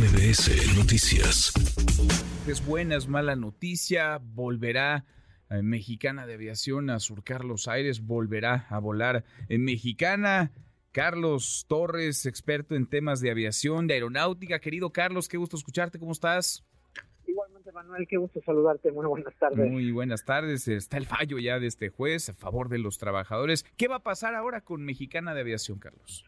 MBS Noticias. Es buena, es mala noticia. Volverá eh, Mexicana de Aviación a surcar los aires, volverá a volar en Mexicana. Carlos Torres, experto en temas de aviación, de aeronáutica. Querido Carlos, qué gusto escucharte, ¿cómo estás? Igualmente, Manuel, qué gusto saludarte. Muy buenas tardes. Muy buenas tardes. Está el fallo ya de este juez a favor de los trabajadores. ¿Qué va a pasar ahora con Mexicana de Aviación, Carlos?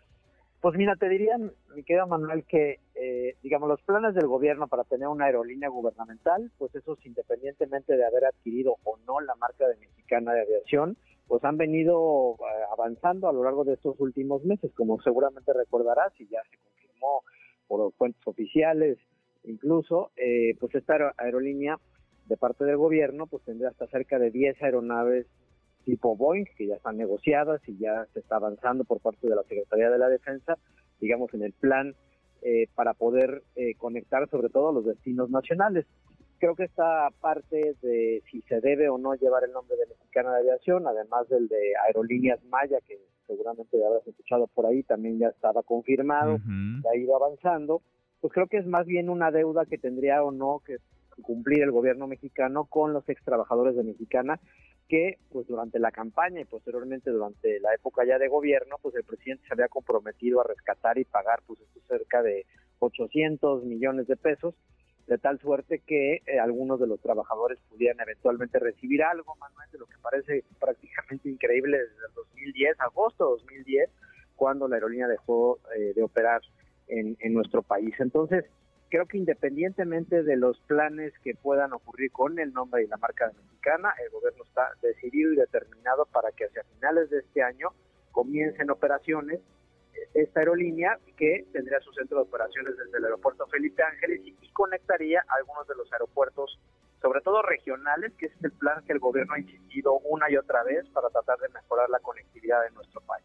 Pues mira, te diría, mi querido Manuel, que eh, digamos los planes del gobierno para tener una aerolínea gubernamental, pues esos independientemente de haber adquirido o no la marca de Mexicana de Aviación, pues han venido eh, avanzando a lo largo de estos últimos meses, como seguramente recordarás y ya se confirmó por fuentes oficiales, incluso, eh, pues esta aerolínea de parte del gobierno, pues tendría hasta cerca de 10 aeronaves tipo Boeing, que ya están negociadas y ya se está avanzando por parte de la Secretaría de la Defensa, digamos, en el plan eh, para poder eh, conectar sobre todo los destinos nacionales. Creo que esta parte de si se debe o no llevar el nombre de Mexicana de Aviación, además del de Aerolíneas Maya, que seguramente ya habrás escuchado por ahí, también ya estaba confirmado, ya ha ido avanzando, pues creo que es más bien una deuda que tendría o no que cumplir el gobierno mexicano con los ex trabajadores de Mexicana que pues durante la campaña y posteriormente durante la época ya de gobierno pues el presidente se había comprometido a rescatar y pagar pues esto cerca de 800 millones de pesos de tal suerte que eh, algunos de los trabajadores pudieran eventualmente recibir algo, Manuel, de lo que parece prácticamente increíble desde el 2010, agosto de 2010, cuando la aerolínea dejó eh, de operar en, en nuestro país. Entonces, creo que independientemente de los planes que puedan ocurrir con el nombre y la marca mexicana, el gobierno está decidido y determinado para que hacia finales de este año comiencen operaciones esta aerolínea que tendría su centro de operaciones desde el aeropuerto Felipe Ángeles y conectaría algunos de los aeropuertos, sobre todo regionales, que es el plan que el gobierno ha insistido una y otra vez para tratar de mejorar la conectividad de nuestro país.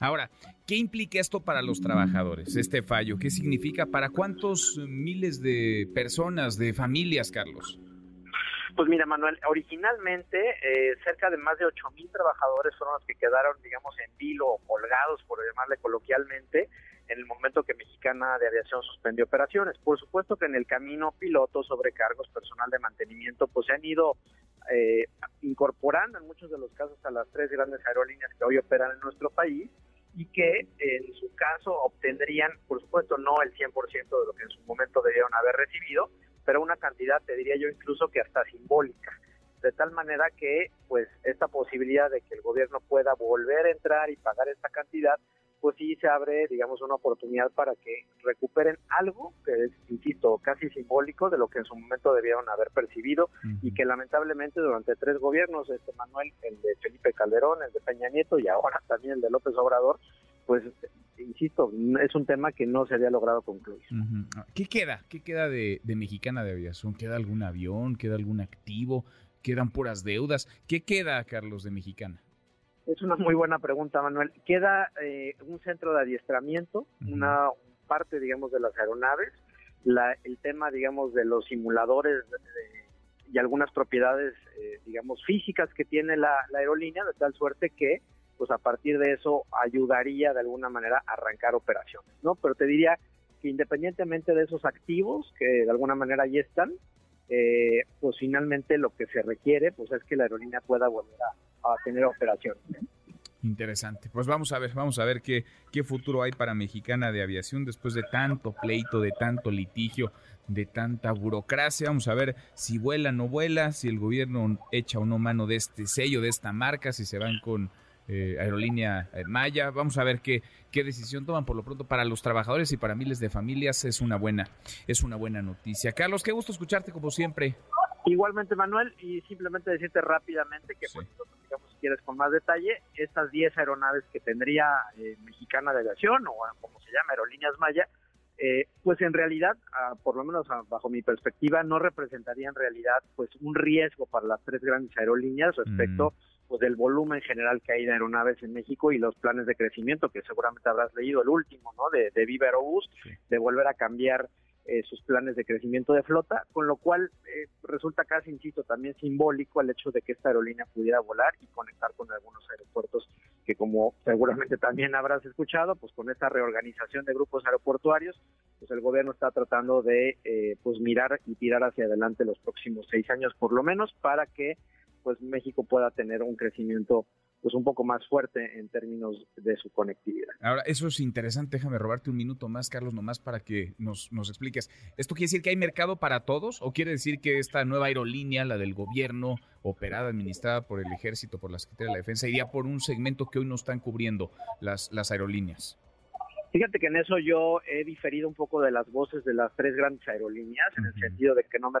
Ahora, ¿qué implica esto para los trabajadores, este fallo? ¿Qué significa para cuántos miles de personas, de familias, Carlos? Pues mira, Manuel, originalmente eh, cerca de más de 8 mil trabajadores fueron los que quedaron, digamos, en vilo o colgados, por llamarle coloquialmente, en el momento que Mexicana de Aviación suspendió operaciones. Por supuesto que en el camino pilotos, sobrecargos, personal de mantenimiento, pues se han ido eh, incorporando en muchos de los casos a las tres grandes aerolíneas que hoy operan en nuestro país y que en su caso obtendrían, por supuesto, no el 100% de lo que en su momento debieron haber recibido, pero una cantidad, te diría yo, incluso que hasta simbólica. De tal manera que, pues, esta posibilidad de que el gobierno pueda volver a entrar y pagar esta cantidad, pues sí se abre, digamos, una oportunidad para que recuperen algo que es, insisto, casi simbólico de lo que en su momento debieron haber percibido y que lamentablemente durante tres gobiernos, este Manuel, el de Felipe Calderón, el de Peña Nieto y ahora también el de López Obrador, pues insisto, es un tema que no se había logrado concluir. ¿Qué queda? ¿Qué queda de, de Mexicana de Aviación? ¿Queda algún avión? ¿Queda algún activo? ¿Quedan puras deudas? ¿Qué queda, Carlos, de Mexicana? Es una muy buena pregunta, Manuel. Queda eh, un centro de adiestramiento, una parte, digamos, de las aeronaves, la, el tema, digamos, de los simuladores y algunas propiedades, eh, digamos, físicas que tiene la, aerolínea, de tal suerte que, pues a partir de eso ayudaría de alguna manera a arrancar operaciones, ¿no? Pero te diría que independientemente de esos activos que de alguna manera ahí están, eh, pues finalmente lo que se requiere, pues es que la aerolínea pueda volver a a tener operación. Interesante. Pues vamos a ver, vamos a ver qué, qué futuro hay para Mexicana de Aviación después de tanto pleito, de tanto litigio, de tanta burocracia. Vamos a ver si vuela o no vuela, si el gobierno echa o no mano de este sello, de esta marca, si se van con eh, Aerolínea eh, Maya. Vamos a ver qué, qué decisión toman. Por lo pronto, para los trabajadores y para miles de familias es una buena, es una buena noticia. Carlos, qué gusto escucharte como siempre. Igualmente, Manuel, y simplemente decirte rápidamente que, pues, digamos, si quieres con más detalle, estas 10 aeronaves que tendría eh, Mexicana de Aviación, o como se llama, Aerolíneas Maya, eh, pues en realidad, por lo menos bajo mi perspectiva, no representaría en realidad pues un riesgo para las tres grandes aerolíneas respecto mm. pues, del volumen general que hay de aeronaves en México y los planes de crecimiento que seguramente habrás leído, el último, ¿no? De, de Viva Aerobús, de volver a cambiar eh, sus planes de crecimiento de flota, con lo cual eh, resulta casi, insisto, también simbólico el hecho de que esta aerolínea pudiera volar y conectar con algunos aeropuertos que como seguramente también habrás escuchado, pues con esta reorganización de grupos aeroportuarios, pues el gobierno está tratando de eh, pues mirar y tirar hacia adelante los próximos seis años por lo menos para que pues México pueda tener un crecimiento pues un poco más fuerte en términos de su conectividad. Ahora, eso es interesante, déjame robarte un minuto más, Carlos, nomás para que nos, nos expliques. ¿Esto quiere decir que hay mercado para todos o quiere decir que esta nueva aerolínea, la del gobierno, operada, administrada por el ejército, por la Secretaría de la Defensa, iría por un segmento que hoy no están cubriendo las, las aerolíneas? Fíjate que en eso yo he diferido un poco de las voces de las tres grandes aerolíneas, en el sentido de que no me,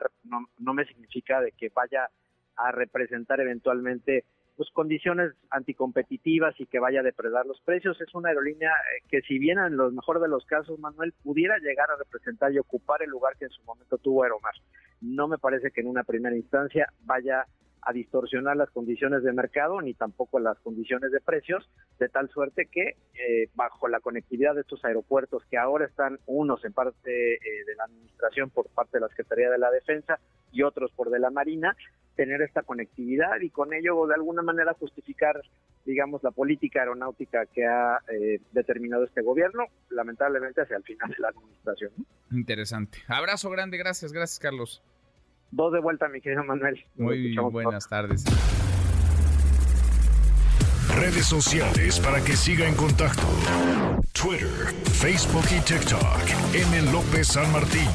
no me significa de que vaya a representar eventualmente pues condiciones anticompetitivas y que vaya a depredar los precios. Es una aerolínea eh, que si bien en los mejor de los casos, Manuel, pudiera llegar a representar y ocupar el lugar que en su momento tuvo Aeromar. No me parece que en una primera instancia vaya a distorsionar las condiciones de mercado ni tampoco las condiciones de precios, de tal suerte que eh, bajo la conectividad de estos aeropuertos que ahora están unos en parte eh, de la administración por parte de la Secretaría de la Defensa y otros por de la Marina, tener esta conectividad y con ello de alguna manera justificar, digamos, la política aeronáutica que ha eh, determinado este gobierno, lamentablemente hacia el final de la administración. Interesante. Abrazo grande, gracias, gracias Carlos. Dos de vuelta, mi querido Manuel. Muy buenas tardes. Redes sociales para que siga en contacto: Twitter, Facebook y TikTok. M. López San Martín.